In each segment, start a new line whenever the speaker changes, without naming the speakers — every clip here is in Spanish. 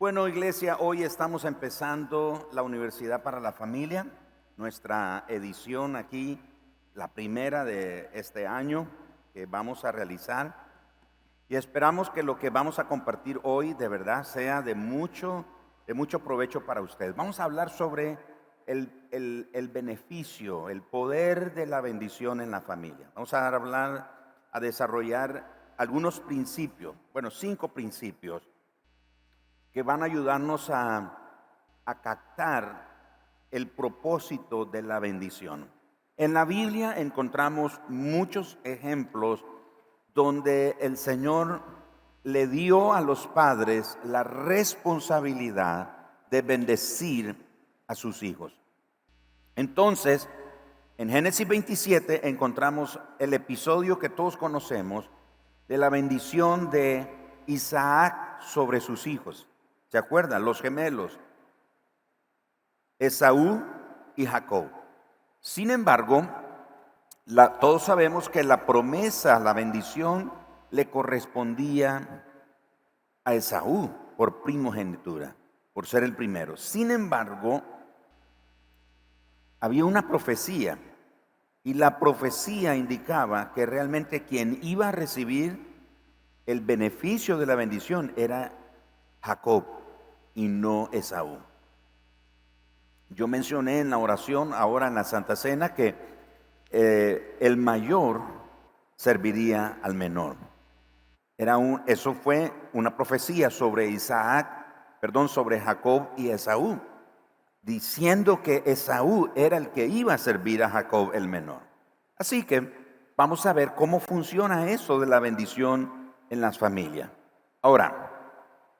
Bueno, iglesia, hoy estamos empezando la Universidad para la Familia, nuestra edición aquí, la primera de este año que vamos a realizar. Y esperamos que lo que vamos a compartir hoy de verdad sea de mucho, de mucho provecho para ustedes. Vamos a hablar sobre el, el, beneficio, el poder de la bendición en la familia. Vamos a hablar, a desarrollar algunos principios, bueno, cinco principios que van a ayudarnos a, captar el propósito de la bendición. En la Biblia encontramos muchos ejemplos donde el Señor le dio a los padres la responsabilidad de bendecir a sus hijos. Entonces, en Génesis 27 encontramos el episodio que todos conocemos de la bendición de Isaac sobre sus hijos. ¿Se acuerdan? Los gemelos. Esaú y Jacob. Sin embargo, todos sabemos que la promesa, la bendición, le correspondía a Esaú por primogenitura, por ser el primero. Sin embargo, había una profecía y la profecía indicaba que realmente quien iba a recibir el beneficio de la bendición era Jacob y no Esaú. Yo mencioné en la oración, ahora en la Santa Cena, que eh, el mayor serviría al menor. Era un, eso fue una profecía sobre Isaac, perdón, sobre Jacob y Esaú, diciendo que Esaú era el que iba a servir a Jacob el menor. Así que vamos a ver cómo funciona eso de la bendición en las familias. Ahora,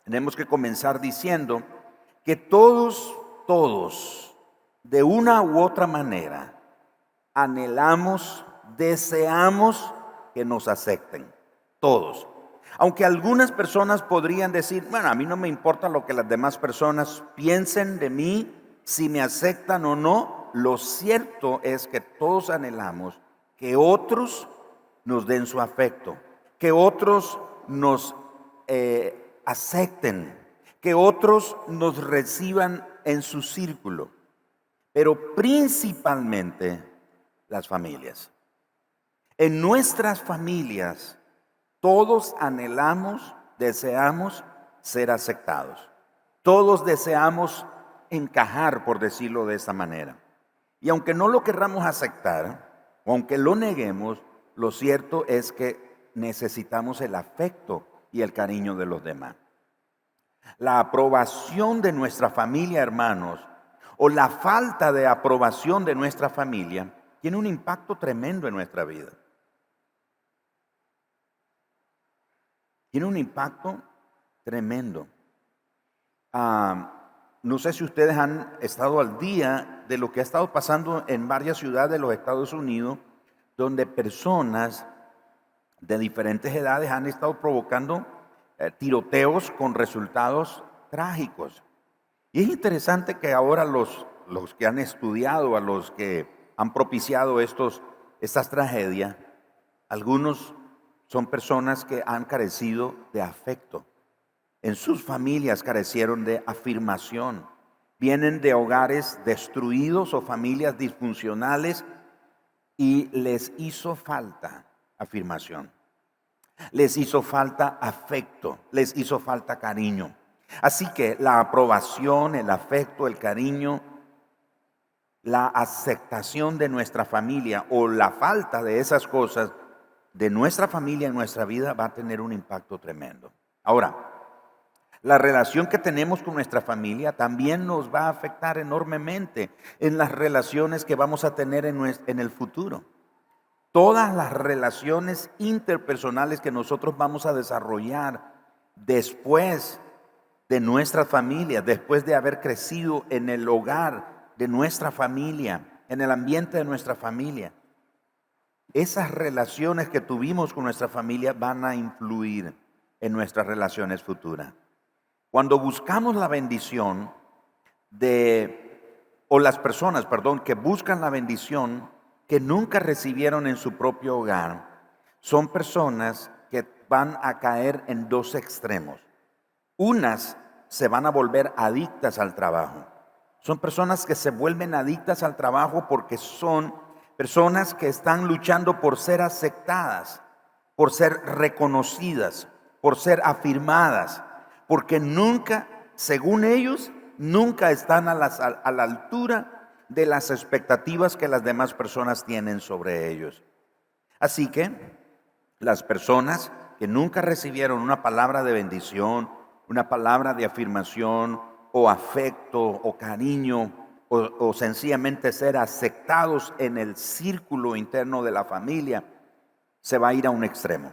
tenemos que comenzar diciendo que todos, todos, de una u otra manera, anhelamos, deseamos que nos acepten. Todos. Aunque algunas personas podrían decir, bueno, a mí no me importa lo que las demás personas piensen de mí, si me aceptan o no, lo cierto es que todos anhelamos que otros nos den su afecto, que otros nos eh, acepten, que otros nos reciban en su círculo, pero principalmente las familias. En nuestras familias todos anhelamos, deseamos ser aceptados. Todos deseamos encajar, por decirlo de esta manera. Y aunque no lo querramos aceptar, aunque lo neguemos, lo cierto es que necesitamos el afecto y el cariño de los demás. La aprobación de nuestra familia, hermanos, o la falta de aprobación de nuestra familia, tiene un impacto tremendo en nuestra vida. Tiene un impacto tremendo. Ah, no sé si ustedes han estado al día de lo que ha estado pasando en varias ciudades de los Estados Unidos, donde personas de diferentes edades han estado provocando eh, tiroteos con resultados trágicos. Y es interesante que ahora los, los que han estudiado, a los que han propiciado estos, estas tragedias, algunos son personas que han carecido de afecto. En sus familias carecieron de afirmación. Vienen de hogares destruidos o familias disfuncionales y les hizo falta afirmación. Les hizo falta afecto, les hizo falta cariño. Así que la aprobación, el afecto, el cariño, la aceptación de nuestra familia o la falta de esas cosas de nuestra familia en nuestra vida va a tener un impacto tremendo. Ahora, la relación que tenemos con nuestra familia también nos va a afectar enormemente en las relaciones que vamos a tener en, el futuro todas las relaciones interpersonales que nosotros vamos a desarrollar después de nuestra familia, después de haber crecido en el hogar de nuestra familia, en el ambiente de nuestra familia. Esas relaciones que tuvimos con nuestra familia van a influir en nuestras relaciones futuras. Cuando buscamos la bendición de, o las personas, perdón, que buscan la bendición que nunca recibieron en su propio hogar son personas que van a caer en dos extremos. Unas se van a volver adictas al trabajo. Son personas que se vuelven adictas al trabajo porque son personas que están luchando por ser aceptadas, por ser reconocidas, por ser afirmadas, porque nunca, según ellos, nunca están a, a la altura de las expectativas que las demás personas tienen sobre ellos. Así que las personas que nunca recibieron una palabra de bendición, una palabra de afirmación o afecto o cariño o, sencillamente ser aceptados en el círculo interno de la familia, se va a ir a un extremo.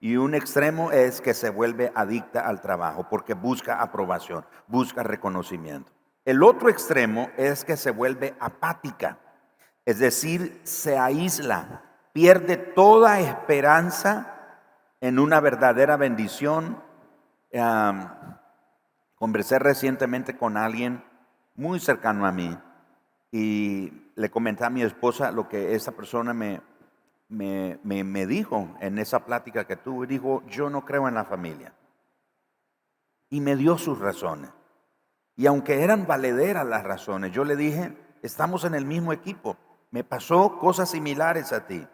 Y un extremo es que se vuelve adicta al trabajo porque busca aprobación, busca reconocimiento. El otro extremo es que se vuelve apática, es decir, se aísla, pierde toda esperanza en una verdadera bendición. conversé recientemente con alguien muy cercano a mí y le comenté a mi esposa lo que esa persona me, me, me, dijo en esa plática que tuve. Dijo, yo no creo en la familia. Y me dio sus razones. Y aunque eran valederas las razones, yo le dije, estamos en el mismo equipo. Me pasó cosas similares a ti,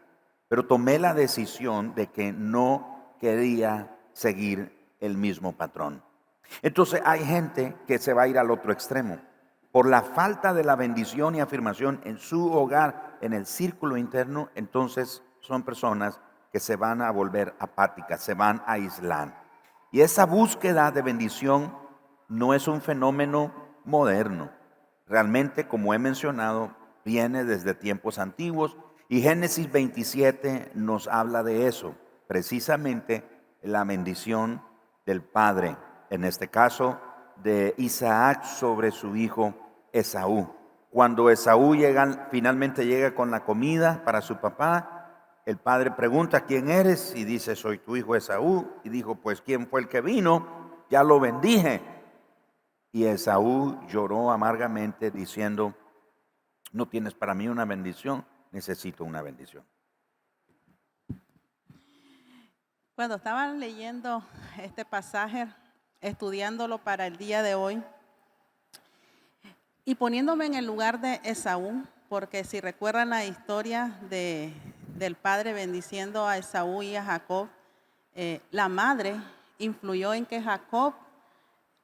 pero tomé la decisión de que no quería seguir el mismo patrón. Entonces hay gente que se va a ir al otro extremo. Por la falta de la bendición y afirmación en su hogar, en el círculo interno, entonces son personas que se van a volver apáticas, se van a aislar. Y esa búsqueda de bendición no es un fenómeno moderno. Realmente, como he mencionado, viene desde tiempos antiguos y Génesis 27 nos habla de eso precisamente la bendición del Padre, en este caso de Isaac sobre su hijo Esaú. Cuando Esaú llega, finalmente llega con la comida para su papá, el padre pregunta, ¿quién eres? Y dice, soy tu hijo Esaú. Y dijo, pues, ¿quién fue el que vino? Ya lo bendije. Y Esaú lloró amargamente diciendo, no tienes para mí una bendición, necesito una bendición.
Cuando estaban leyendo este pasaje, estudiándolo para el día de hoy, y poniéndome en el lugar de Esaú, porque si recuerdan la historia de, del padre bendiciendo a Esaú y a Jacob, eh, la madre influyó en que Jacob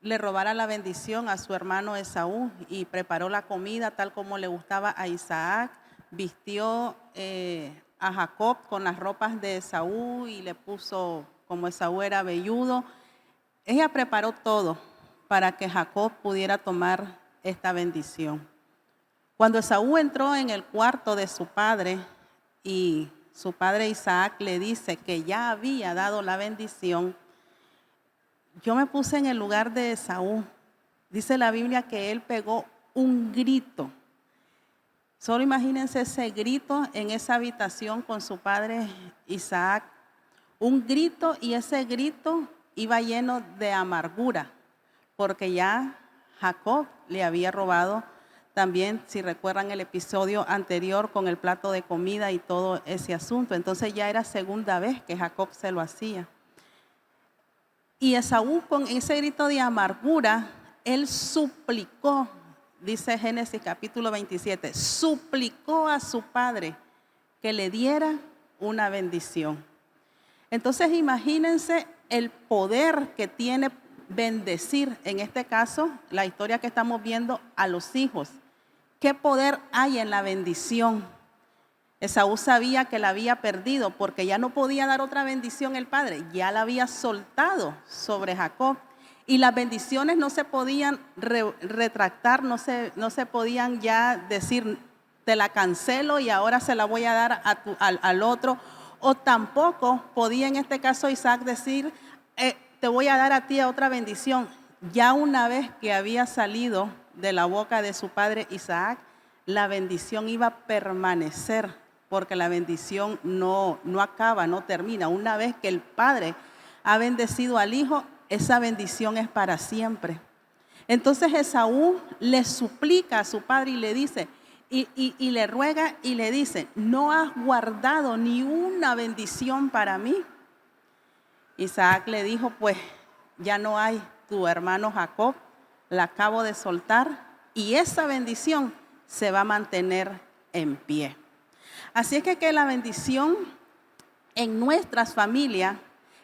le robara la bendición a su hermano Esaú y preparó la comida tal como le gustaba a Isaac, vistió eh, a Jacob con las ropas de Esaú y le puso, como Esaú era velludo, ella preparó todo para que Jacob pudiera tomar esta bendición. Cuando Esaú entró en el cuarto de su padre y su padre Isaac le dice que ya había dado la bendición, yo me puse en el lugar de Esaú. Dice la Biblia que él pegó un grito Solo imagínense ese grito en esa habitación con su padre Isaac. Un grito y ese grito iba lleno de amargura, porque ya Jacob le había robado también, si recuerdan el episodio anterior con el plato de comida y todo ese asunto. Entonces ya era segunda vez que Jacob se lo hacía. Y Esaú con ese grito de amargura, él suplicó dice Génesis capítulo 27, suplicó a su padre que le diera una bendición. Entonces imagínense el poder que tiene bendecir, en este caso, la historia que estamos viendo a los hijos. ¿Qué poder hay en la bendición? Esaú sabía que la había perdido porque ya no podía dar otra bendición el padre, ya la había soltado sobre Jacob y las bendiciones no se podían retractar, no se, no se podían ya decir, te la cancelo y ahora se la voy a dar al, otro. O tampoco podía en este caso Isaac decir, eh, te voy a dar a ti otra bendición. Ya una vez que había salido de la boca de su padre Isaac, la bendición iba a permanecer, porque la bendición no, no acaba, no termina. Una vez que el padre ha bendecido al hijo, esa bendición es para siempre. Entonces Esaú le suplica a su padre y le dice, y, le ruega y le dice, no has guardado ni una bendición para mí. Isaac le dijo, pues ya no hay, tu hermano Jacob, la acabo de soltar y esa bendición se va a mantener en pie. Así es que, que la bendición en nuestras familias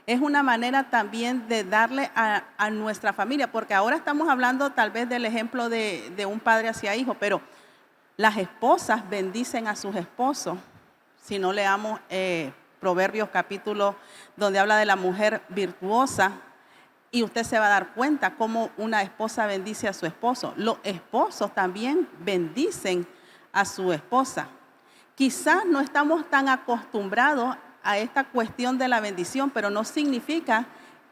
es una manera también de darle a, nuestra familia, porque ahora estamos hablando tal vez del ejemplo de, un padre hacia hijo, pero las esposas bendicen a sus esposos. Si no leamos eh, Proverbios capítulo donde habla de la mujer virtuosa, y usted se va a dar cuenta cómo una esposa bendice a su esposo. Los esposos también bendicen a su esposa. Quizás no estamos tan acostumbrados a esta cuestión de la bendición, pero no significa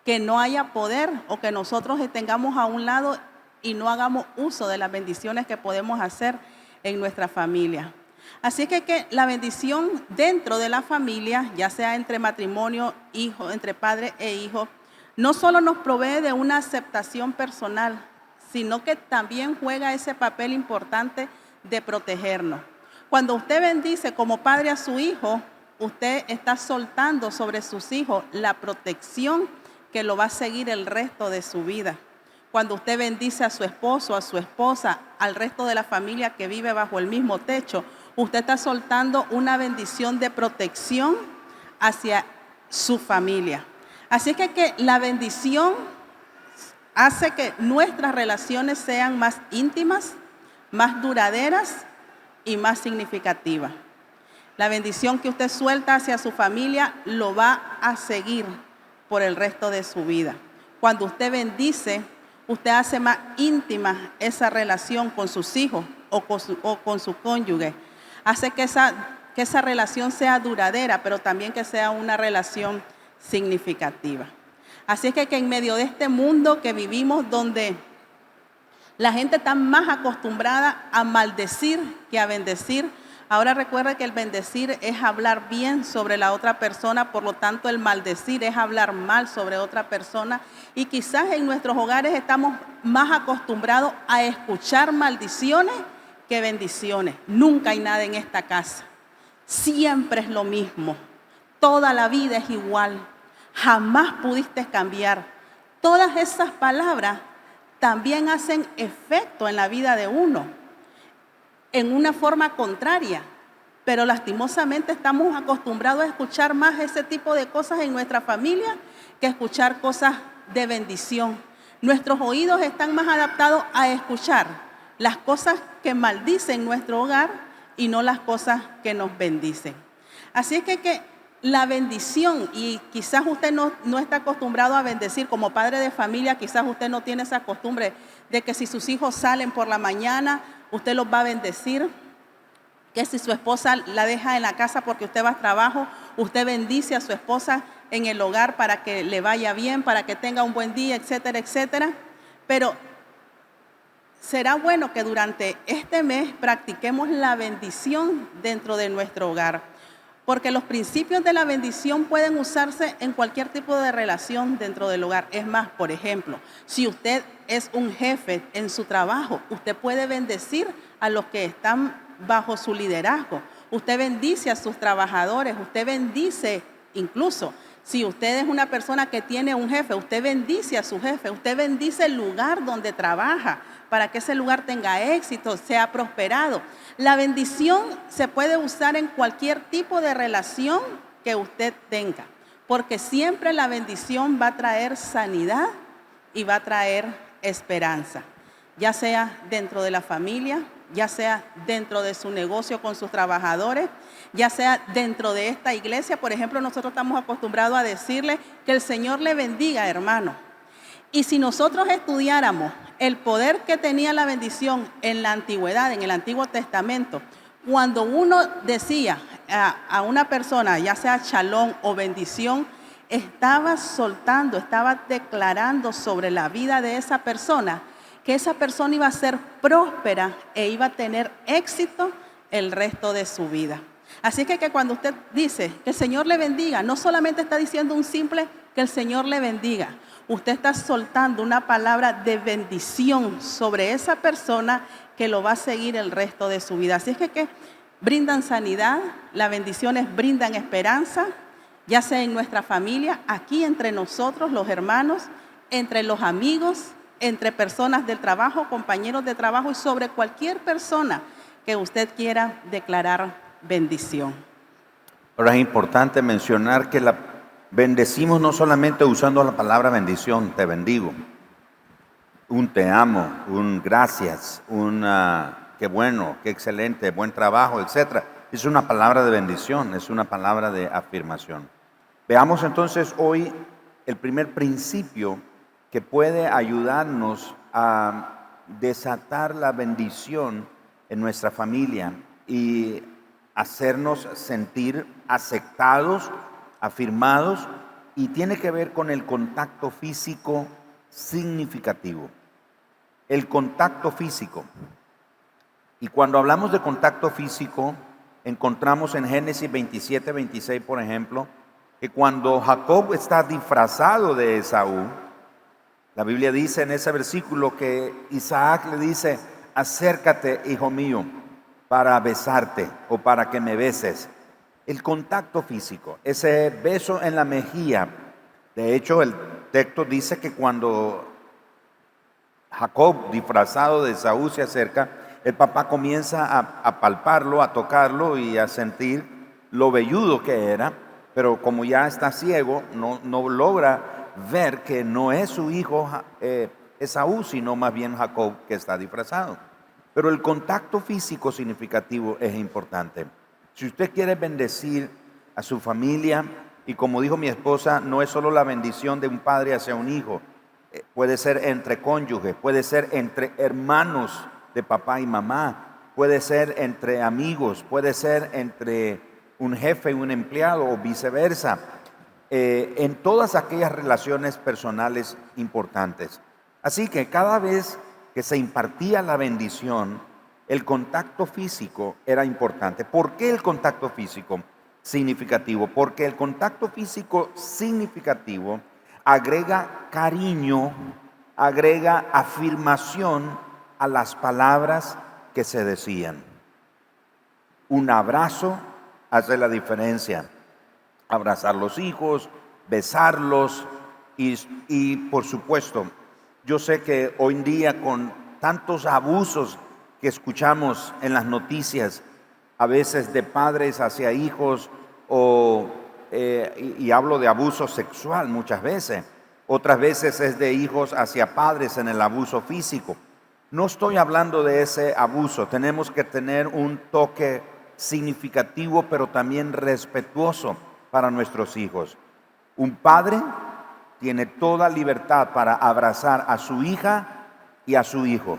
que no haya poder o que nosotros tengamos a un lado y no hagamos uso de las bendiciones que podemos hacer en nuestra familia. Así que, que la bendición dentro de la familia, ya sea entre matrimonio, hijo, entre padre e hijo, no solo nos provee de una aceptación personal, sino que también juega ese papel importante de protegernos. Cuando usted bendice como padre a su hijo, usted está soltando sobre sus hijos la protección que lo va a seguir el resto de su vida. Cuando usted bendice a su esposo, a su esposa, al resto de la familia que vive bajo el mismo techo, usted está soltando una bendición de protección hacia su familia. Así que, que la bendición hace que nuestras relaciones sean más íntimas, más duraderas y más significativas. La bendición que usted suelta hacia su familia lo va a seguir por el resto de su vida. Cuando usted bendice, usted hace más íntima esa relación con sus hijos o con su, o con su cónyuge. Hace que esa, que esa relación sea duradera, pero también que sea una relación significativa. Así es que, que en medio de este mundo que vivimos donde la gente está más acostumbrada a maldecir que a bendecir, Ahora recuerda que el bendecir es hablar bien sobre la otra persona, por lo tanto el maldecir es hablar mal sobre otra persona. Y quizás en nuestros hogares estamos más acostumbrados a escuchar maldiciones que bendiciones. Nunca hay nada en esta casa. Siempre es lo mismo. Toda la vida es igual jamás pudiste cambiar. Todas esas palabras también hacen efecto en la vida de uno, en una forma contraria. Pero lastimosamente estamos acostumbrados a escuchar más ese tipo de cosas en nuestra familia que escuchar cosas de bendición. Nuestros oídos están más adaptados a escuchar las cosas que maldicen nuestro hogar y no las cosas que nos bendicen. Así es que, que la bendición, y quizás usted no, no, está acostumbrado a bendecir como padre de familia, quizás usted no tiene esa costumbre de que si sus hijos salen por la mañana, usted los va a bendecir, que si su esposa la deja en la casa porque usted va a trabajo, usted bendice a su esposa en el hogar para que le vaya bien, para que tenga un buen día, etcétera, etcétera. Pero será bueno que durante este mes practiquemos la bendición dentro de nuestro hogar porque los principios de la bendición pueden usarse en cualquier tipo de relación dentro del hogar. Es más, por ejemplo, si usted es un jefe en su trabajo, usted puede bendecir a los que están bajo su liderazgo. Usted bendice a sus trabajadores, usted bendice incluso si usted es una persona que tiene un jefe, usted bendice a su jefe, usted bendice el lugar donde trabaja para que ese lugar tenga éxito, sea prosperado. La bendición se puede usar en cualquier tipo de relación que usted tenga, porque siempre la bendición va a traer sanidad y va a traer esperanza, ya sea dentro de la familia, ya sea dentro de su negocio con sus trabajadores, ya sea dentro de esta iglesia. Por ejemplo, nosotros estamos acostumbrados a decirle que el Señor le bendiga, hermano. Y si nosotros estudiáramos el poder que tenía la bendición en la antigüedad, en el Antiguo Testamento, cuando uno decía a, una persona, ya sea chalón o bendición, estaba soltando, estaba declarando sobre la vida de esa persona que esa persona iba a ser próspera e iba a tener éxito el resto de su vida. Así que, que cuando usted dice que el Señor le bendiga, no solamente está diciendo un simple que el Señor le bendiga, usted está soltando una palabra de bendición sobre esa persona que lo va a seguir el resto de su vida. Así es que, que brindan sanidad, las bendiciones brindan esperanza, ya sea en nuestra familia, aquí entre nosotros, los hermanos, entre los amigos, entre personas del trabajo, compañeros de trabajo y sobre cualquier persona que usted quiera declarar bendición.
Ahora es importante mencionar que la bendecimos no solamente usando la palabra bendición, te bendigo, un te amo, un gracias, un qué bueno, qué excelente, buen trabajo, etc. Es una palabra de bendición, es una palabra de afirmación. Veamos entonces hoy el primer principio que puede ayudarnos a desatar la bendición en nuestra familia y hacernos sentir aceptados, afirmados, y tiene que ver con el contacto físico significativo. El contacto físico. Y cuando hablamos de contacto físico, encontramos en Génesis 27, 26, por ejemplo, que cuando Jacob está disfrazado de Esaú, la Biblia dice en ese versículo que Isaac le dice, acércate, hijo mío, para besarte o para que me beses. El contacto físico, ese beso en la mejilla. De hecho, el texto dice que cuando Jacob, disfrazado de Saúl, se acerca, el papá comienza a, palparlo, a tocarlo y a sentir lo velludo que era, pero como ya está ciego, no, no logra ver que no es su hijo eh, Esaú, sino más bien Jacob que está disfrazado. Pero el contacto físico significativo es importante. Si usted quiere bendecir a su familia, y como dijo mi esposa, no es solo la bendición de un padre hacia un hijo, eh, puede ser entre cónyuges, puede ser entre hermanos de papá y mamá, puede ser entre amigos, puede ser entre un jefe y un empleado o viceversa, eh, en todas aquellas relaciones personales importantes. Así que cada vez que se impartía la bendición, el contacto físico era importante. ¿Por qué el contacto físico significativo? Porque el contacto físico significativo agrega cariño, agrega afirmación a las palabras que se decían. Un abrazo hace la diferencia. Abrazar los hijos, besarlos y, y por supuesto yo sé que hoy en día con tantos abusos que escuchamos en las noticias, a veces de padres hacia hijos, o, eh, y, y hablo de abuso sexual muchas veces, otras veces es de hijos hacia padres en el abuso físico. No estoy hablando de ese abuso, tenemos que tener un toque significativo, pero también respetuoso para nuestros hijos. Un padre tiene toda libertad para abrazar a su hija y a su hijo.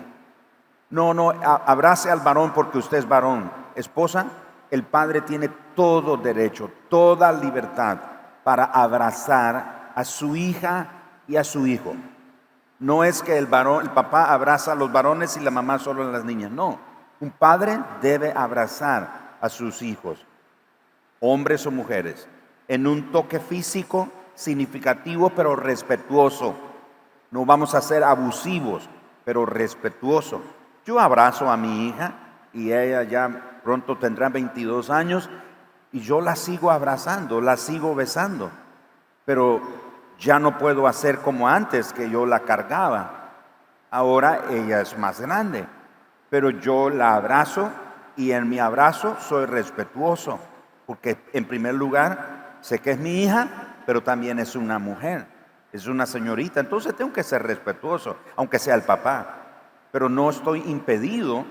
No, no, abrace al varón porque usted es varón. Esposa, el padre tiene todo derecho, toda libertad para abrazar a su hija y a su hijo. No es que el varón, el papá abraza a los varones y la mamá solo a las niñas. No, un padre debe abrazar a sus hijos, hombres o mujeres, en un toque físico significativo pero respetuoso. No vamos a ser abusivos, pero respetuoso. Yo abrazo a mi hija y ella ya pronto tendrá 22 años y yo la sigo abrazando, la sigo besando, pero ya no puedo hacer como antes que yo la cargaba. Ahora ella es más grande, pero yo la abrazo y en mi abrazo soy respetuoso, porque en primer lugar sé que es mi hija pero también es una mujer, es una señorita. Entonces tengo que ser respetuoso, aunque sea el papá. Pero no estoy impedido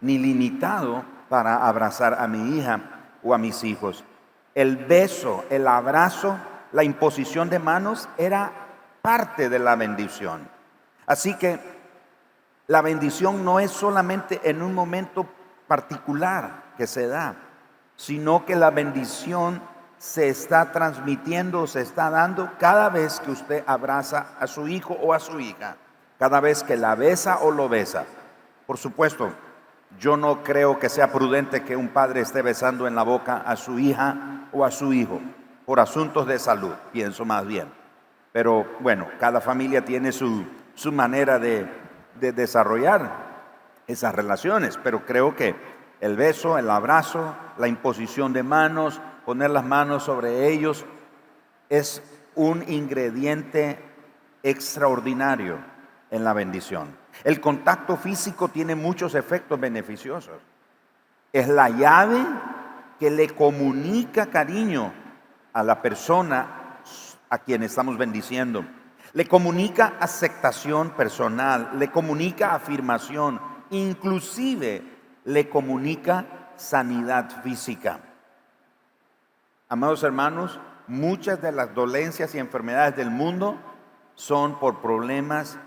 ni limitado para abrazar a mi hija o a mis hijos. El beso, el abrazo, la imposición de manos era parte de la bendición. Así que la bendición no es solamente en un momento particular que se da, sino que la bendición se está transmitiendo, se está dando cada vez que usted abraza a su hijo o a su hija, cada vez que la besa o lo besa. Por supuesto, yo no creo que sea prudente que un padre esté besando en la boca a su hija o a su hijo por asuntos de salud, pienso más bien. Pero bueno, cada familia tiene su, su manera de, de desarrollar esas relaciones, pero creo que el beso, el abrazo, la imposición de manos, poner las manos sobre ellos es un ingrediente extraordinario en la bendición. El contacto físico tiene muchos efectos beneficiosos. Es la llave que le comunica cariño a la persona a quien estamos bendiciendo. Le comunica aceptación personal, le comunica afirmación, inclusive le comunica sanidad física. Amados hermanos, muchas de las dolencias y enfermedades del mundo son por problemas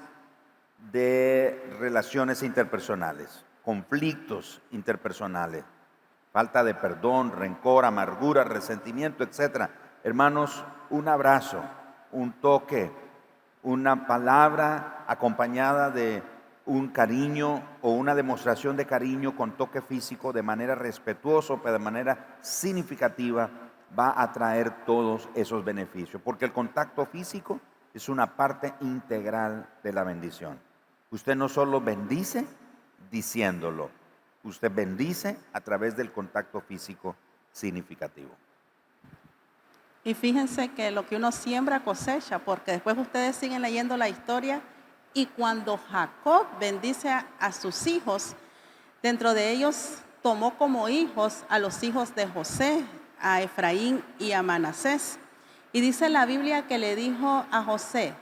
de relaciones interpersonales, conflictos interpersonales, falta de perdón, rencor, amargura, resentimiento, etc. Hermanos, un abrazo, un toque, una palabra acompañada de un cariño o una demostración de cariño con toque físico de manera respetuosa, pero de manera significativa, va a traer todos esos beneficios, porque el contacto físico es una parte integral de la bendición. Usted no solo bendice diciéndolo, usted bendice a través del contacto físico significativo.
Y fíjense que lo que uno siembra cosecha, porque después ustedes siguen leyendo la historia y cuando Jacob bendice a, sus hijos, dentro de ellos tomó como hijos a los hijos de José, a Efraín y a Manasés. Y dice la Biblia que le dijo a José,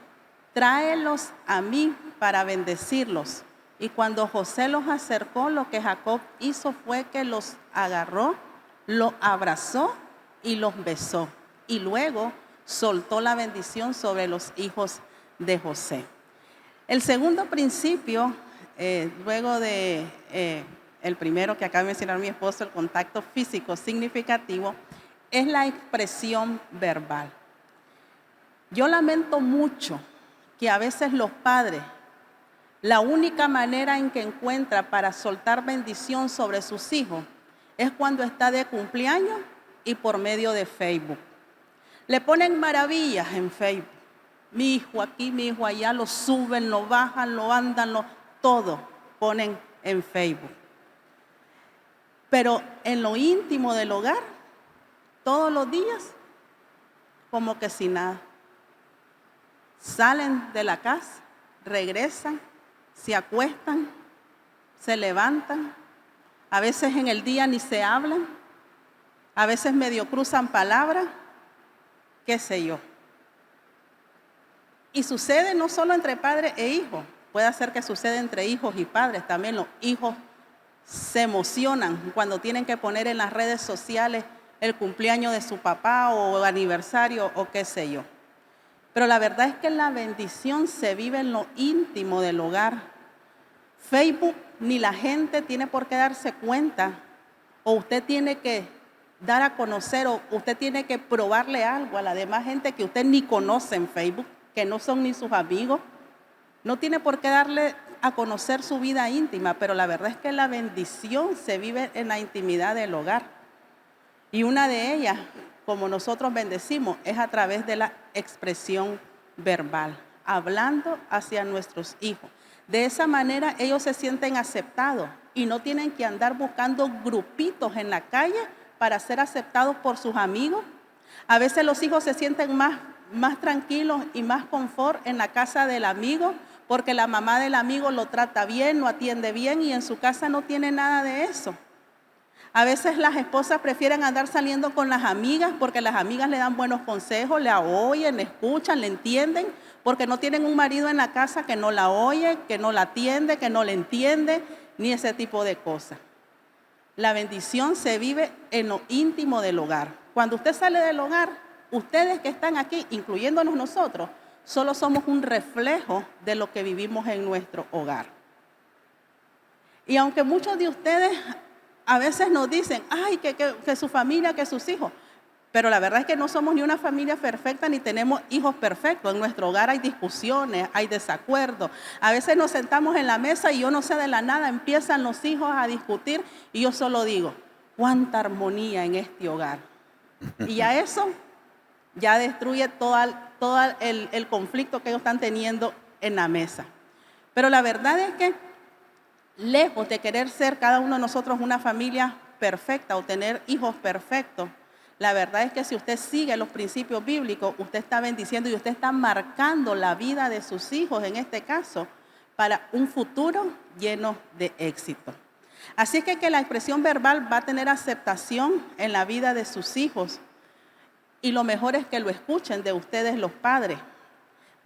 tráelos a mí para bendecirlos. Y cuando José los acercó, lo que Jacob hizo fue que los agarró, los abrazó y los besó. Y luego soltó la bendición sobre los hijos de José. El segundo principio, eh, luego de eh, el primero que acaba de mencionar mi esposo, el contacto físico significativo, es la expresión verbal. Yo lamento mucho que a veces los padres, la única manera en que encuentra para soltar bendición sobre sus hijos es cuando está de cumpleaños y por medio de Facebook. Le ponen maravillas en Facebook mi hijo aquí, mi hijo allá, lo suben, lo bajan, lo andan, lo, todo ponen en Facebook. Pero en lo íntimo del hogar, todos los días, como que sin nada. Salen de la casa, regresan, se acuestan, se levantan, a veces en el día ni se hablan, a veces medio cruzan palabras, qué sé yo. Y sucede no solo entre padre e hijo, puede ser que suceda entre hijos y padres. También los hijos se emocionan cuando tienen que poner en las redes sociales el cumpleaños de su papá o aniversario o qué sé yo. Pero la verdad es que la bendición se vive en lo íntimo del hogar. Facebook ni la gente tiene por qué darse cuenta o usted tiene que dar a conocer o usted tiene que probarle algo a la demás gente que usted ni conoce en Facebook que no son ni sus amigos. No tiene por qué darle a conocer su vida íntima, pero la verdad es que la bendición se vive en la intimidad del hogar. Y una de ellas, como nosotros bendecimos, es a través de la expresión verbal, hablando hacia nuestros hijos. De esa manera ellos se sienten aceptados y no tienen que andar buscando grupitos en la calle para ser aceptados por sus amigos. A veces los hijos se sienten más más tranquilos y más confort en la casa del amigo, porque la mamá del amigo lo trata bien, lo atiende bien y en su casa no tiene nada de eso. A veces las esposas prefieren andar saliendo con las amigas porque las amigas le dan buenos consejos, le oyen, le escuchan, le entienden, porque no tienen un marido en la casa que no la oye, que no la atiende, que no le entiende, ni ese tipo de cosas. La bendición se vive en lo íntimo del hogar. Cuando usted sale del hogar, ustedes que están aquí, incluyéndonos nosotros, solo somos un reflejo de lo que vivimos en nuestro hogar. Y aunque muchos de ustedes a veces nos dicen, ay, que, su familia, que sus hijos, pero la verdad es que no somos ni una familia perfecta ni tenemos hijos perfectos. En nuestro hogar hay discusiones, hay desacuerdos. A veces nos sentamos en la mesa y yo no sé de la nada, empiezan los hijos a discutir y yo solo digo, cuánta armonía en este hogar. Y a eso ya destruye todo, el, conflicto que ellos están teniendo en la mesa. Pero la verdad es que lejos de querer ser cada uno de nosotros una familia perfecta o tener hijos perfectos, La verdad es que si usted sigue los principios bíblicos, usted está bendiciendo y usted está marcando la vida de sus hijos, en este caso, para un futuro lleno de éxito. Así es que, que la expresión verbal va a tener aceptación en la vida de sus hijos. Y lo mejor es que lo escuchen de ustedes los padres.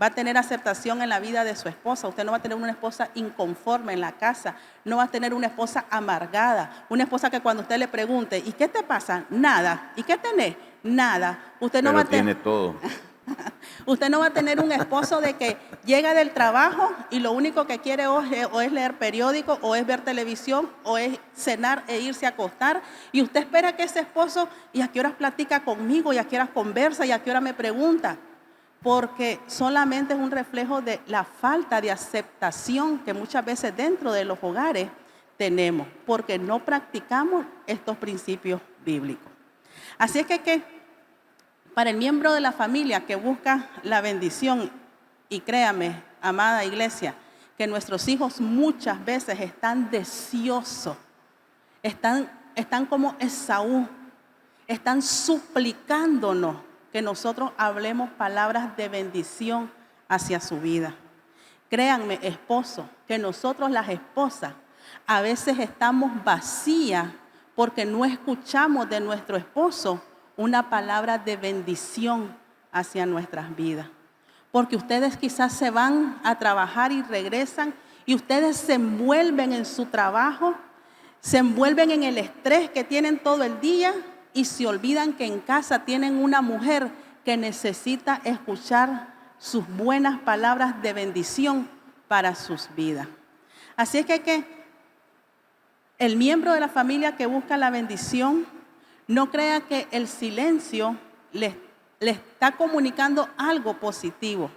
Va a tener aceptación en la vida de su esposa. Usted no va a tener una esposa inconforme en la casa. No va a tener una esposa amargada. Una esposa que cuando usted le pregunte, ¿y qué te pasa? Nada. ¿Y qué tenés? Nada. Usted no va a
tiene todo.
Usted no va a tener un esposo de que llega del trabajo y lo único que quiere o es, leer periódico, o es ver televisión, o es cenar e irse a acostar. Y usted espera que ese esposo, ¿y a qué horas platica conmigo? ¿Y a qué horas conversa? ¿Y a qué hora me pregunta? porque solamente es un reflejo de la falta de aceptación que muchas veces dentro de los hogares tenemos, porque no practicamos estos principios bíblicos. Así es que, para el miembro de la familia que busca la bendición, y créame, amada iglesia, que nuestros hijos muchas veces están deseosos, están, están como Esaú, están suplicándonos que nosotros hablemos palabras de bendición hacia su vida. Créanme, esposo, que nosotros las esposas a veces estamos vacías porque no escuchamos de nuestro esposo una palabra de bendición hacia nuestras vidas. Porque ustedes quizás se van a trabajar y regresan y ustedes se envuelven en su trabajo, se envuelven en el estrés que tienen todo el día y se olvidan que en casa tienen una mujer que necesita escuchar sus buenas palabras de bendición para sus vidas. Así es que, que el miembro de la familia que busca la bendición no crea que el silencio le, le está comunicando algo positivo.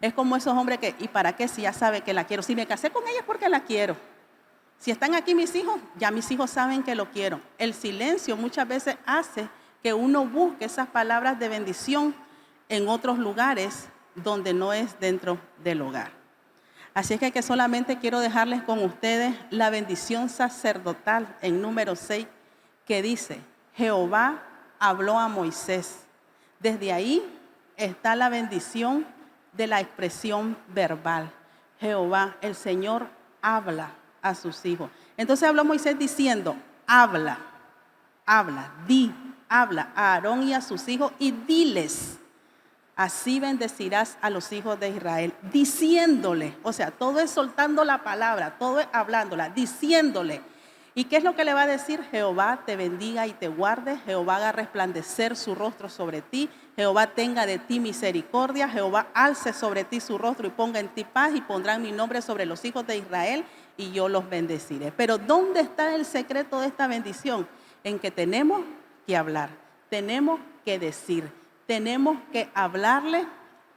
Es como esos hombres que, ¿y para qué si ya sabe que la quiero? Si me casé con ella es porque la quiero. Si están aquí mis hijos, ya mis hijos saben que lo quiero. El silencio muchas veces hace que uno busque esas palabras de bendición en otros lugares donde no es dentro del hogar. Así es que, que solamente quiero dejarles con ustedes la bendición sacerdotal en número 6 que dice, Jehová habló a Moisés. Desde ahí está la bendición de la expresión verbal. Jehová, el Señor, habla a sus hijos. Entonces habló Moisés diciendo, habla, habla, di, habla a Aarón y a sus hijos y diles, así bendecirás a los hijos de Israel, diciéndole, o sea, todo es soltando la palabra, todo es hablándola, diciéndole. ¿Y qué es lo que le va a decir? Jehová te bendiga y te guarde, Jehová haga resplandecer su rostro sobre ti, Jehová tenga de ti misericordia, Jehová alce sobre ti su rostro y ponga en ti paz y pondrán mi nombre sobre los hijos de Israel y yo los bendeciré. Pero ¿dónde está el secreto de esta bendición? En que tenemos que hablar, tenemos que decir, tenemos que hablarle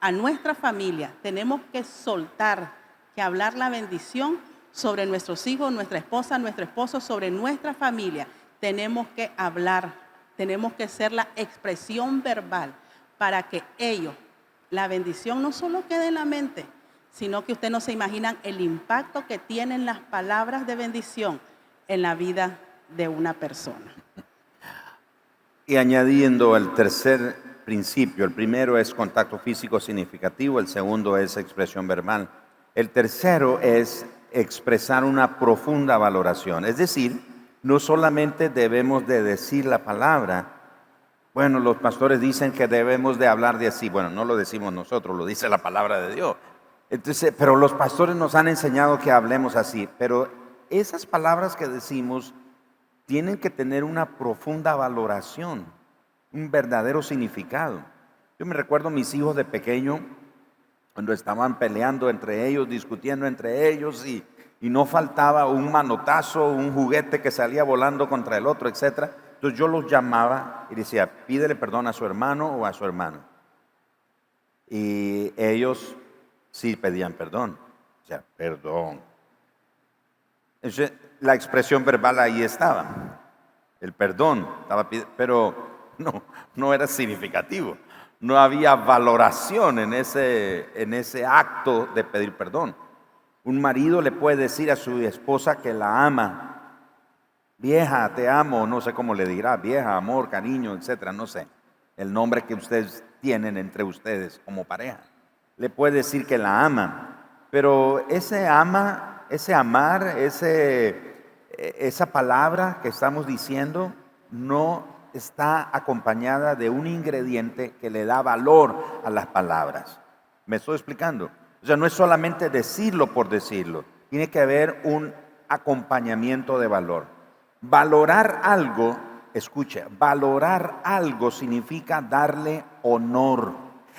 a nuestra familia, tenemos que soltar, que hablar la bendición sobre nuestros hijos, nuestra esposa, nuestro esposo, sobre nuestra familia. Tenemos que hablar, tenemos que ser la expresión verbal para que ellos, la bendición no solo quede en la mente, sino que ustedes no se imaginan el impacto que tienen las palabras de bendición en la vida de una persona.
Y añadiendo el tercer principio, el primero es contacto físico significativo, el segundo es expresión verbal, el tercero es expresar una profunda valoración, es decir, no solamente debemos de decir la palabra, bueno, los pastores dicen que debemos de hablar de así, bueno, no lo decimos nosotros, lo dice la palabra de Dios, entonces, pero los pastores nos han enseñado que hablemos así, pero esas palabras que decimos tienen que tener una profunda valoración, un verdadero significado. Yo me recuerdo mis hijos de pequeño, cuando estaban peleando entre ellos, discutiendo entre ellos, y, y no faltaba un manotazo, un juguete que salía volando contra el otro, etc. Entonces yo los llamaba y decía, pídele perdón a su hermano o a su hermana. Y ellos sí pedían perdón. O sea, perdón. Entonces, la expresión verbal ahí estaba. El perdón, pero no, no era significativo. No había valoración en ese, en ese acto de pedir perdón. Un marido le puede decir a su esposa que la ama, vieja, te amo, no sé cómo le dirá, vieja, amor, cariño, etcétera, no sé. El nombre que ustedes tienen entre ustedes como pareja. Le puede decir que la ama, pero ese ama, ese amar, ese, esa palabra que estamos diciendo no está acompañada de un ingrediente que le da valor a las palabras. ¿Me estoy explicando? O sea, no es solamente decirlo por decirlo, tiene que haber un acompañamiento de valor. Valorar algo, escuche, valorar algo significa darle honor.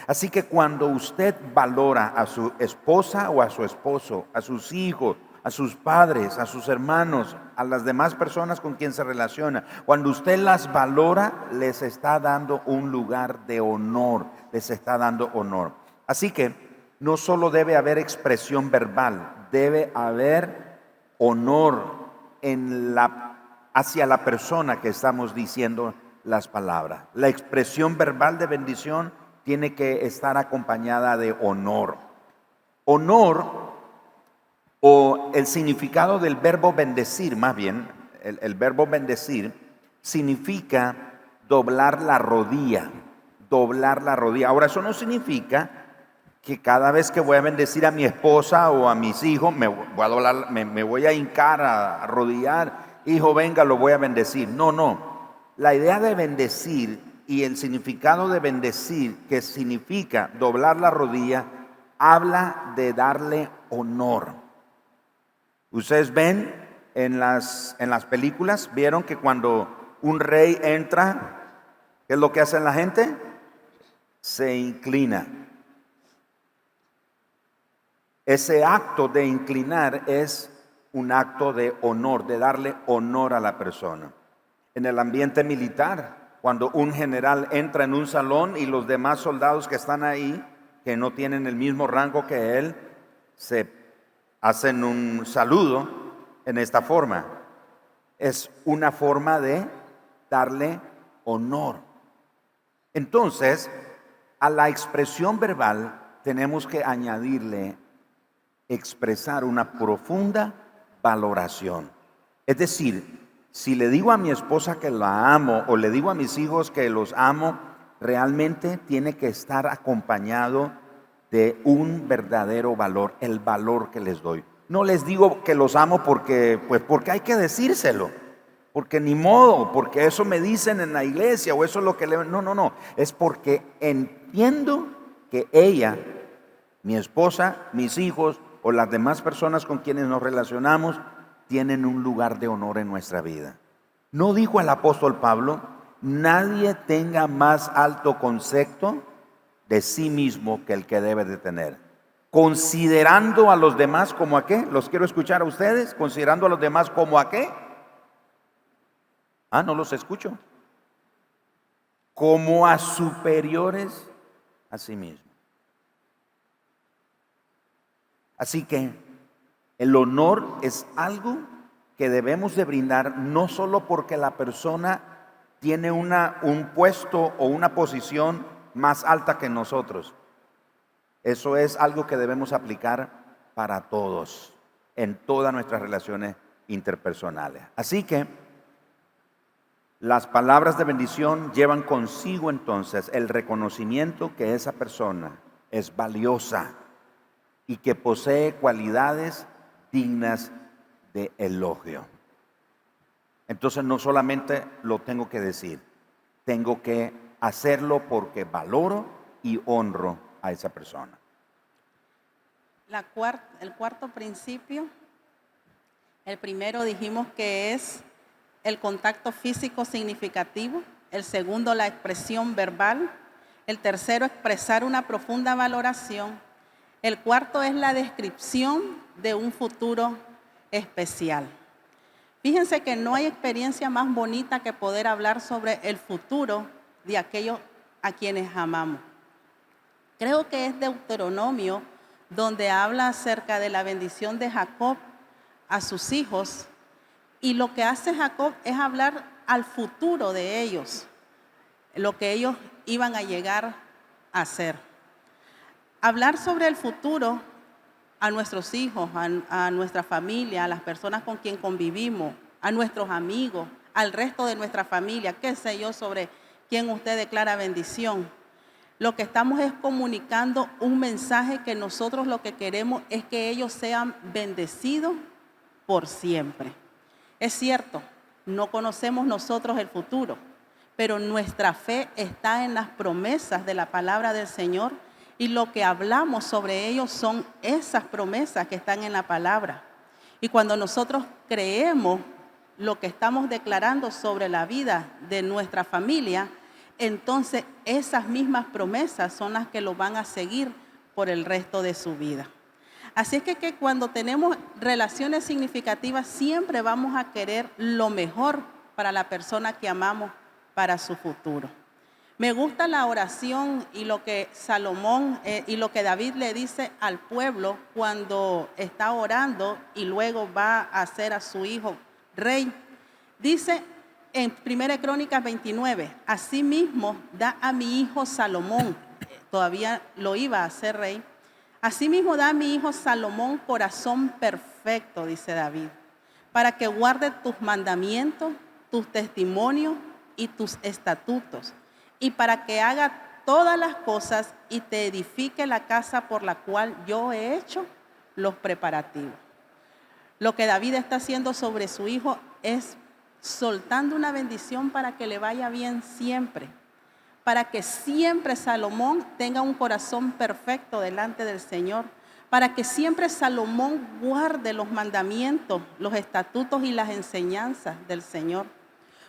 Así que cuando usted valora a su esposa o a su esposo, a sus hijos, a sus padres, a sus hermanos, a las demás personas con quien se relaciona. Cuando usted las valora, les está dando un lugar de honor, les está dando honor. Así que no solo debe haber expresión verbal, debe haber honor en la, hacia la persona que estamos diciendo las palabras. La expresión verbal de bendición tiene que estar acompañada de honor. Honor o el significado del verbo bendecir, más bien, el, verbo bendecir significa doblar la rodilla, doblar la rodilla. Ahora, eso no significa que cada vez que voy a bendecir a mi esposa o a mis hijos, me voy a, doblar, me, voy a hincar, a arrodillar, hijo, venga, lo voy a bendecir. No, no. La idea de bendecir y el significado de bendecir, que significa doblar la rodilla, habla de darle honor. Ustedes ven en las, en las películas, vieron que cuando un rey entra, ¿qué es lo que hace la gente? Se inclina. Ese acto de inclinar es un acto de honor, de darle honor a la persona. En el ambiente militar, cuando un general entra en un salón y los demás soldados que están ahí, que no tienen el mismo rango que él, se hacen un saludo en esta forma. Es una forma de darle honor. Entonces, a la expresión verbal tenemos que añadirle expresar una profunda valoración. Es decir, si le digo a mi esposa que la amo o le digo a mis hijos que los amo, realmente tiene que estar acompañado de un verdadero valor, el valor que les doy. No les digo que los amo porque, pues porque hay que decírselo, porque ni modo, porque eso me dicen en la iglesia o eso es lo que le... No, no, no, es porque entiendo que ella, mi esposa, mis hijos o las demás personas con quienes nos relacionamos tienen un lugar de honor en nuestra vida. No dijo el apóstol Pablo, nadie tenga más alto concepto de sí mismo que el que debe de tener. Considerando a los demás como a qué, los quiero escuchar a ustedes, considerando a los demás como a qué. Ah, no los escucho. Como a superiores a sí mismo. Así que el honor es algo que debemos de brindar no solo porque la persona tiene una, un puesto o una posición más alta que nosotros. Eso es algo que debemos aplicar para todos, en todas nuestras relaciones interpersonales. Así que las palabras de bendición llevan consigo entonces el reconocimiento que esa persona es valiosa y que posee cualidades dignas de elogio. Entonces no solamente lo tengo que decir, tengo que hacerlo porque valoro y honro a esa persona.
El cuarto principio, el primero dijimos que es el contacto físico significativo, el segundo la expresión verbal, el tercero expresar una profunda valoración, el cuarto es la descripción de un futuro especial. Fíjense que no hay experiencia más bonita que poder hablar sobre el futuro de aquellos a quienes amamos. Creo que es Deuteronomio donde habla acerca de la bendición de Jacob a sus hijos y lo que hace Jacob es hablar al futuro de ellos, lo que ellos iban a llegar a ser. Hablar sobre el futuro a nuestros hijos, a, a nuestra familia, a las personas con quien convivimos, a nuestros amigos, al resto de nuestra familia, qué sé yo sobre quién usted declara bendición. Lo que estamos es comunicando un mensaje que nosotros lo que queremos es que ellos sean bendecidos por siempre. Es cierto, no conocemos nosotros el futuro, pero nuestra fe está en las promesas de la palabra del Señor y lo que hablamos sobre ellos son esas promesas que están en la palabra. Y cuando nosotros creemos lo que estamos declarando sobre la vida de nuestra familia, entonces esas mismas promesas son las que lo van a seguir por el resto de su vida. Así es que, cuando tenemos relaciones significativas siempre vamos a querer lo mejor para la persona que amamos para su futuro. Me gusta la oración y lo que Salomón eh, y lo que David le dice al pueblo cuando está orando y luego va a hacer a su hijo rey. Dice en 1 Crónicas 29, asimismo da a mi hijo Salomón, todavía lo iba a hacer rey, asimismo da a mi hijo Salomón corazón perfecto, dice David, para que guarde tus mandamientos, tus testimonios y tus estatutos, y para que haga todas las cosas y te edifique la casa por la cual yo he hecho los preparativos. Lo que David está haciendo sobre su hijo es soltando una bendición para que le vaya bien siempre, para que siempre Salomón tenga un corazón perfecto delante del Señor, para que siempre Salomón guarde los mandamientos, los estatutos y las enseñanzas del Señor.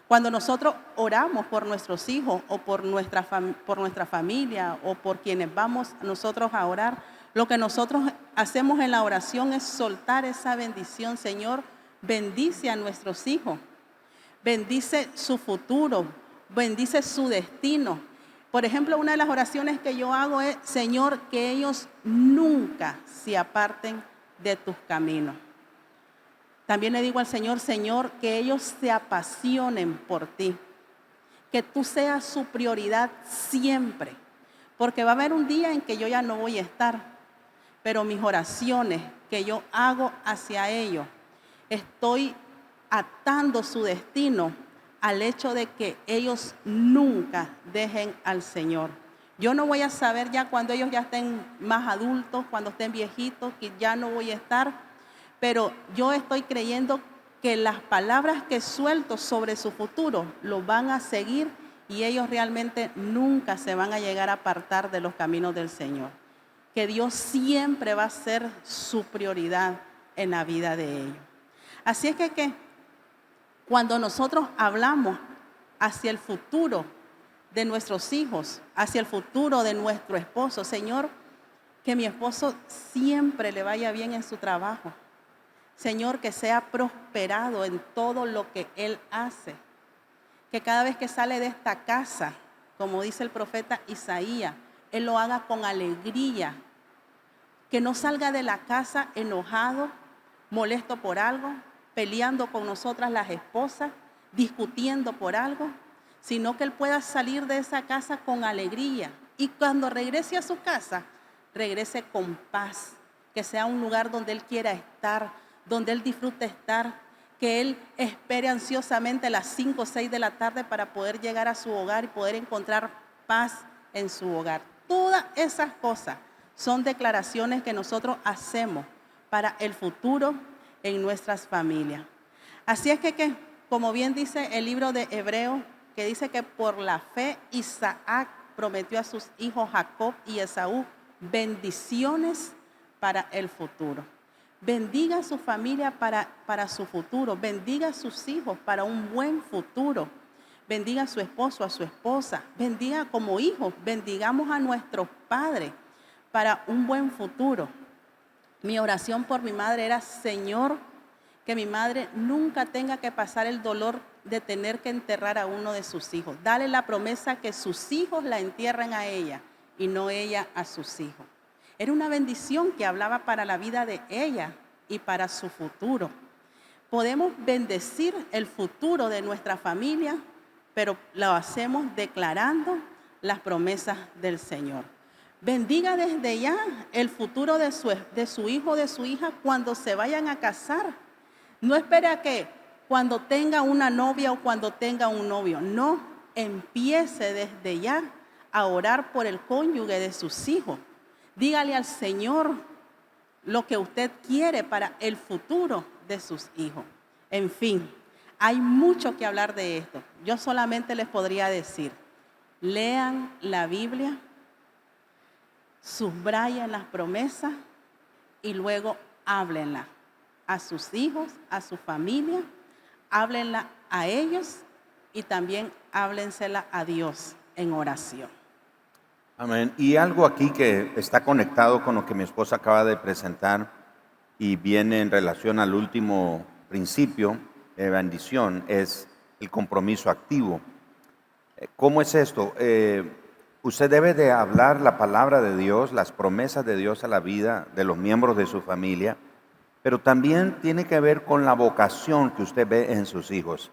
Cuando nosotros oramos por nuestros hijos o por nuestra, por nuestra familia o por quienes vamos nosotros a orar, lo que nosotros hacemos en la oración es soltar esa bendición. Señor, bendice a nuestros hijos bendice su futuro, bendice su destino. Por ejemplo, una de las oraciones que yo hago es, Señor, que ellos nunca se aparten de tus caminos. También le digo al Señor, Señor, que ellos se apasionen por ti, que tú seas su prioridad siempre, porque va a haber un día en que yo ya no voy a estar, pero mis oraciones que yo hago hacia ellos, estoy atando su destino al hecho de que ellos nunca dejen al Señor. Yo no voy a saber ya cuando ellos ya estén más adultos, cuando estén viejitos, que ya no voy a estar, pero yo estoy creyendo que las palabras que suelto sobre su futuro lo van a seguir y ellos realmente nunca se van a llegar a apartar de los caminos del Señor. Que Dios siempre va a ser su prioridad en la vida de ellos. Así es que. Cuando nosotros hablamos hacia el futuro de nuestros hijos, hacia el futuro de nuestro esposo, Señor, que mi esposo siempre le vaya bien en su trabajo. Señor, que sea prosperado en todo lo que él hace. Que cada vez que sale de esta casa, como dice el profeta Isaías, él lo haga con alegría. Que no salga de la casa enojado, molesto por algo, peleando con nosotras las esposas, discutiendo por algo, sino que Él pueda salir de esa casa con alegría y cuando regrese a su casa, regrese con paz, que sea un lugar donde Él quiera estar, donde Él disfrute estar, que Él espere ansiosamente las 5 o 6 de la tarde para poder llegar a su hogar y poder encontrar paz en su hogar. Todas esas cosas son declaraciones que nosotros hacemos para el futuro en nuestras familias. Así es que, como bien dice el libro de Hebreo, que dice que por la fe Isaac prometió a sus hijos Jacob y Esaú bendiciones para el futuro. Bendiga a su familia para, para su futuro. Bendiga a sus hijos para un buen futuro. Bendiga a su esposo, a su esposa. Bendiga como hijos. Bendigamos a nuestros padres para un buen futuro. Mi oración por mi madre era, Señor, que mi madre nunca tenga que pasar el dolor de tener que enterrar a uno de sus hijos. Dale la promesa que sus hijos la entierren a ella y no ella a sus hijos. Era una bendición que hablaba para la vida de ella y para su futuro. Podemos bendecir el futuro de nuestra familia, pero lo hacemos declarando las promesas del Señor. Bendiga desde ya el futuro de su, de su hijo, de su hija, cuando se vayan a casar. No espere a que cuando tenga una novia o cuando tenga un novio. No, empiece desde ya a orar por el cónyuge de sus hijos. Dígale al Señor lo que usted quiere para el futuro de sus hijos. En fin, hay mucho que hablar de esto. Yo solamente les podría decir, lean la Biblia, subrayen las promesas y luego háblenla a sus hijos, a su familia, háblenla a ellos y también háblensela a Dios en oración.
Amén. Y algo aquí que está conectado con lo que mi esposa acaba de presentar y viene en relación al último principio de bendición es el compromiso activo. Eh, ¿Cómo es esto? Eh, usted debe de hablar la palabra de Dios, las promesas de Dios a la vida de los miembros de su familia, pero también tiene que ver con la vocación que usted ve en sus hijos.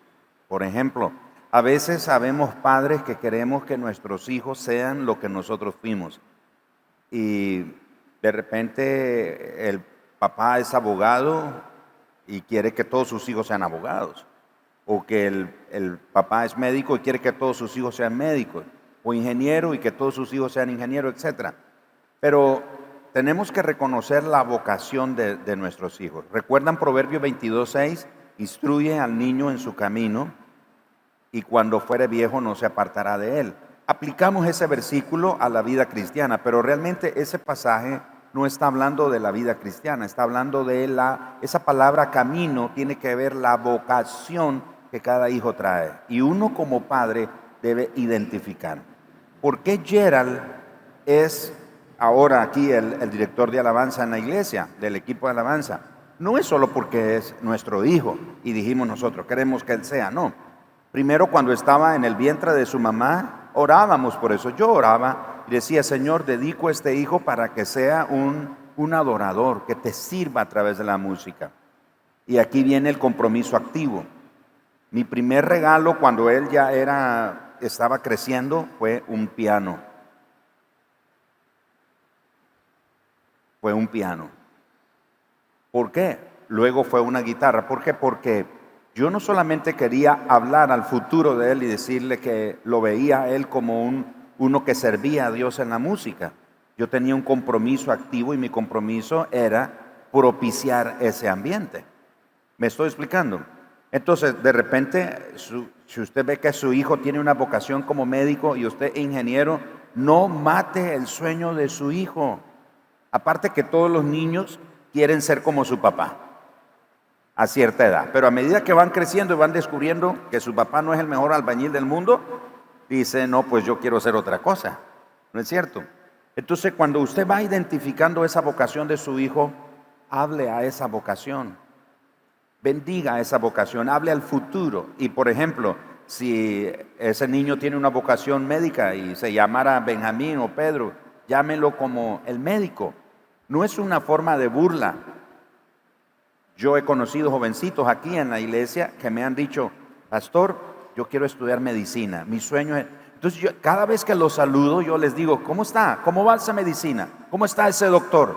Por ejemplo, a veces sabemos padres que queremos que nuestros hijos sean lo que nosotros fuimos. Y de repente el papá es abogado y quiere que todos sus hijos sean abogados. O que el, papá es médico y quiere que todos sus hijos sean médicos. O ingeniero y que todos sus hijos sean ingenieros, etc. Pero tenemos que reconocer la vocación de, de nuestros hijos. ¿Recuerdan Proverbio 22.6? Instruye al niño en su camino y cuando fuere viejo no se apartará de él. Aplicamos ese versículo a la vida cristiana, pero realmente ese pasaje no está hablando de la vida cristiana, está hablando de la, esa palabra camino tiene que ver la vocación que cada hijo trae. Y uno como padre debe identificar. ¿Por qué Gerald es ahora aquí el, director de alabanza en la iglesia, del equipo de alabanza? No es solo porque es nuestro hijo y dijimos nosotros, queremos que él sea, no Primero cuando estaba en el vientre de su mamá, orábamos por eso. Yo oraba y decía, Señor, dedico a este hijo para que sea un, un adorador, que te sirva a través de la música. Y aquí viene el compromiso activo. Mi primer regalo cuando él ya era, estaba creciendo fue un piano. Fue un piano. ¿Por qué? Luego fue una guitarra. ¿Por qué? Porque yo no solamente quería hablar al futuro de él y decirle que lo veía a él como un, uno que servía a Dios en la música. Yo tenía un compromiso activo y mi compromiso era propiciar ese ambiente. ¿Me estoy explicando? Entonces, de repente, si usted ve que su hijo tiene una vocación como médico y usted ingeniero, no mate el sueño de su hijo. Aparte que todos los niños quieren ser como su papá a cierta edad. Pero a medida que van creciendo y van descubriendo que su papá no es el mejor albañil del mundo, dice, no, pues yo quiero hacer otra cosa. ¿No es cierto? Entonces, cuando usted va identificando esa vocación de su hijo, hable a esa vocación. Bendiga esa vocación, hable al futuro. Y por ejemplo, si ese niño tiene una vocación médica y se llamara Benjamín o Pedro, llámelo como el médico. No es una forma de burla, yo he conocido jovencitos aquí en la iglesia que me han dicho, pastor, yo quiero estudiar medicina, mi sueño es... Entonces cada vez que los saludo yo les digo, ¿cómo está? ¿Cómo va esa medicina? ¿Cómo está ese doctor?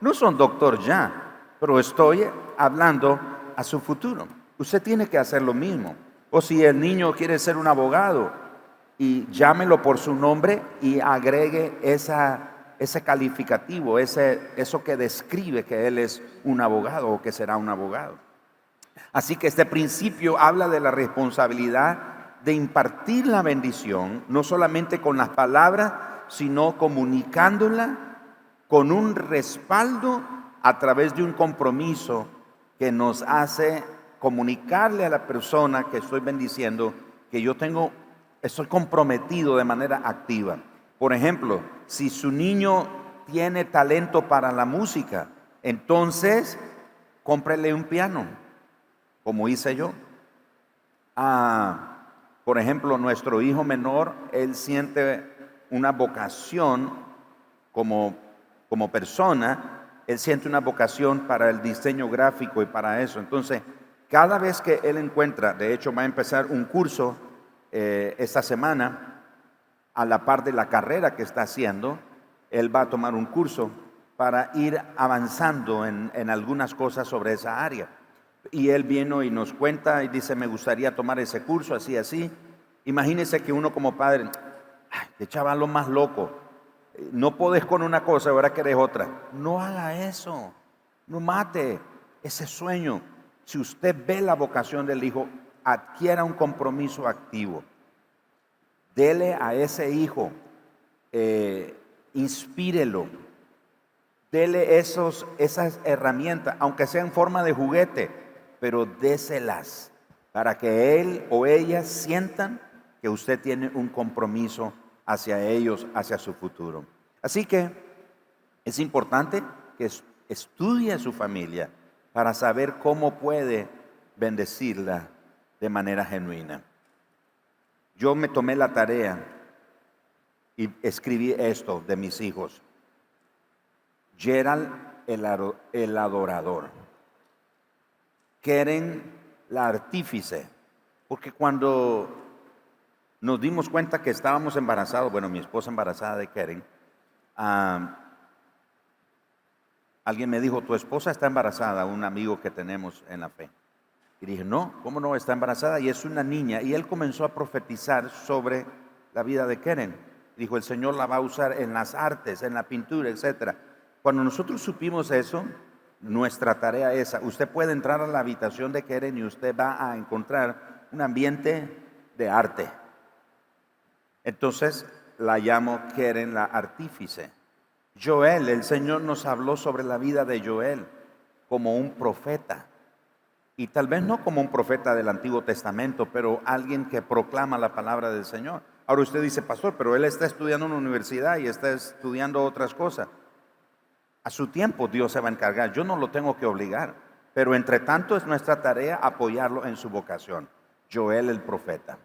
No son doctor ya, pero estoy hablando a su futuro. Usted tiene que hacer lo mismo. O si el niño quiere ser un abogado, y llámelo por su nombre y agregue ese calificativo, ese, eso que describe que él es un abogado o que será un abogado. Así que este principio habla de la responsabilidad de impartir la bendición, no solamente con las palabras, sino comunicándola con un respaldo a través de un compromiso que nos hace comunicarle a la persona que estoy bendiciendo que yo tengo, estoy comprometido de manera activa. Por ejemplo, si su niño tiene talento para la música, entonces cómprele un piano, como hice yo. Ah, por ejemplo, nuestro hijo menor, él siente una vocación como, como persona, él siente una vocación para el diseño gráfico y para eso. Entonces, cada vez que él encuentra, de hecho va a empezar un curso eh, esta semana, a la par de la carrera que está haciendo, él va a tomar un curso para ir avanzando en, algunas cosas sobre esa área. Y él vino y nos cuenta y dice, me gustaría tomar ese curso, así, así. Imagínese que uno como padre, ay, qué chaval lo más loco, no podés con una cosa, ahora querés otra. No haga eso, no mate ese sueño. Si usted ve la vocación del hijo, adquiera un compromiso activo. Dele a ese hijo, eh, inspírelo, dele esos, esas herramientas, aunque sea en forma de juguete, pero déselas para que él o ella sientan que usted tiene un compromiso hacia ellos, hacia su futuro. Así que es importante que estudie a su familia para saber cómo puede bendecirla de manera genuina. Yo me tomé la tarea y escribí esto de mis hijos. Gerald el, adorador. Keren la artífice. Porque cuando nos dimos cuenta que estábamos embarazados, bueno, mi esposa embarazada de Keren, alguien me dijo, tu esposa está embarazada, un amigo que tenemos en la fe. Y dije, no, ¿cómo no está embarazada? Y es una niña. Y él comenzó a profetizar sobre la vida de Keren. Dijo, el Señor la va a usar en las artes, en la pintura, etc. Cuando nosotros supimos eso, nuestra tarea es, usted puede entrar a la habitación de Keren y usted va a encontrar un ambiente de arte. Entonces la llamo Keren la artífice. Joel, el Señor nos habló sobre la vida de Joel como un profeta. Y tal vez no como un profeta del Antiguo Testamento, pero alguien que proclama la palabra del Señor. Ahora usted dice, pastor, pero él está estudiando en una universidad y está estudiando otras cosas. A su tiempo Dios se va a encargar. Yo no lo tengo que obligar. Pero entre tanto es nuestra tarea apoyarlo en su vocación. Joel el profeta.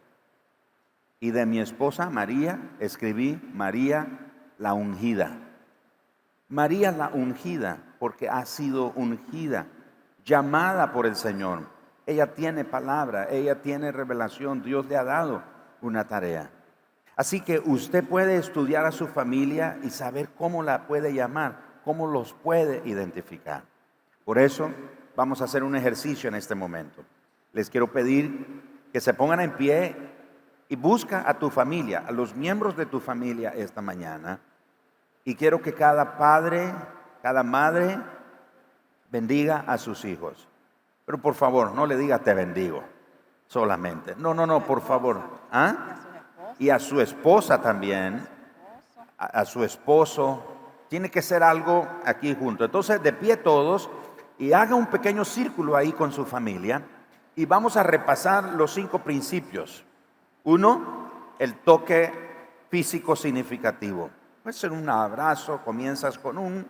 Y de mi esposa María escribí María la ungida. María la ungida, porque ha sido ungida llamada por el Señor. Ella tiene palabra, ella tiene revelación, Dios le ha dado una tarea. Así que usted puede estudiar a su familia y saber cómo la puede llamar, cómo los puede identificar. Por eso vamos a hacer un ejercicio en este momento. Les quiero pedir que se pongan en pie y busca a tu familia, a los miembros de tu familia esta mañana. Y quiero que cada padre, cada madre, bendiga a sus hijos. Pero por favor, no le diga te bendigo solamente. No, no, no, por favor. ¿Ah? Y a su esposa también, a, su esposo. Tiene que ser algo aquí junto. Entonces, de pie todos y haga un pequeño círculo ahí con su familia y vamos a repasar los cinco principios. Uno, el toque físico significativo. Puede ser un abrazo, comienzas con un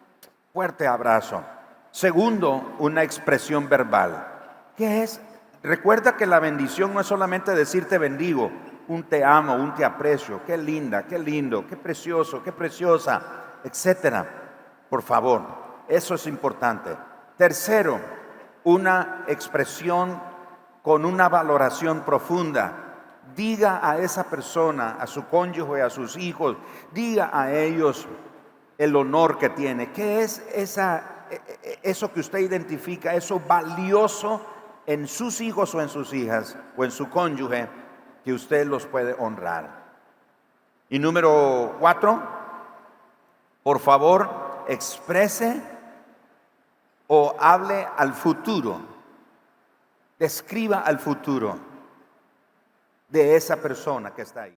fuerte abrazo. Segundo, una expresión verbal. ¿Qué es? Recuerda que la bendición no es solamente decirte bendigo, un te amo, un te aprecio, qué linda, qué lindo, qué precioso, qué preciosa, etcétera. Por favor, eso es importante. Tercero, una expresión con una valoración profunda. Diga a esa persona, a su cónyuge, a sus hijos, diga a ellos el honor que tiene. ¿Qué es esa e, e, eso que usted identifica, eso valioso en sus hijos o en sus hijas o en su cónyuge, que usted los puede honrar. Y número cuatro, por favor, exprese o hable al futuro, describa al futuro de esa persona que está ahí.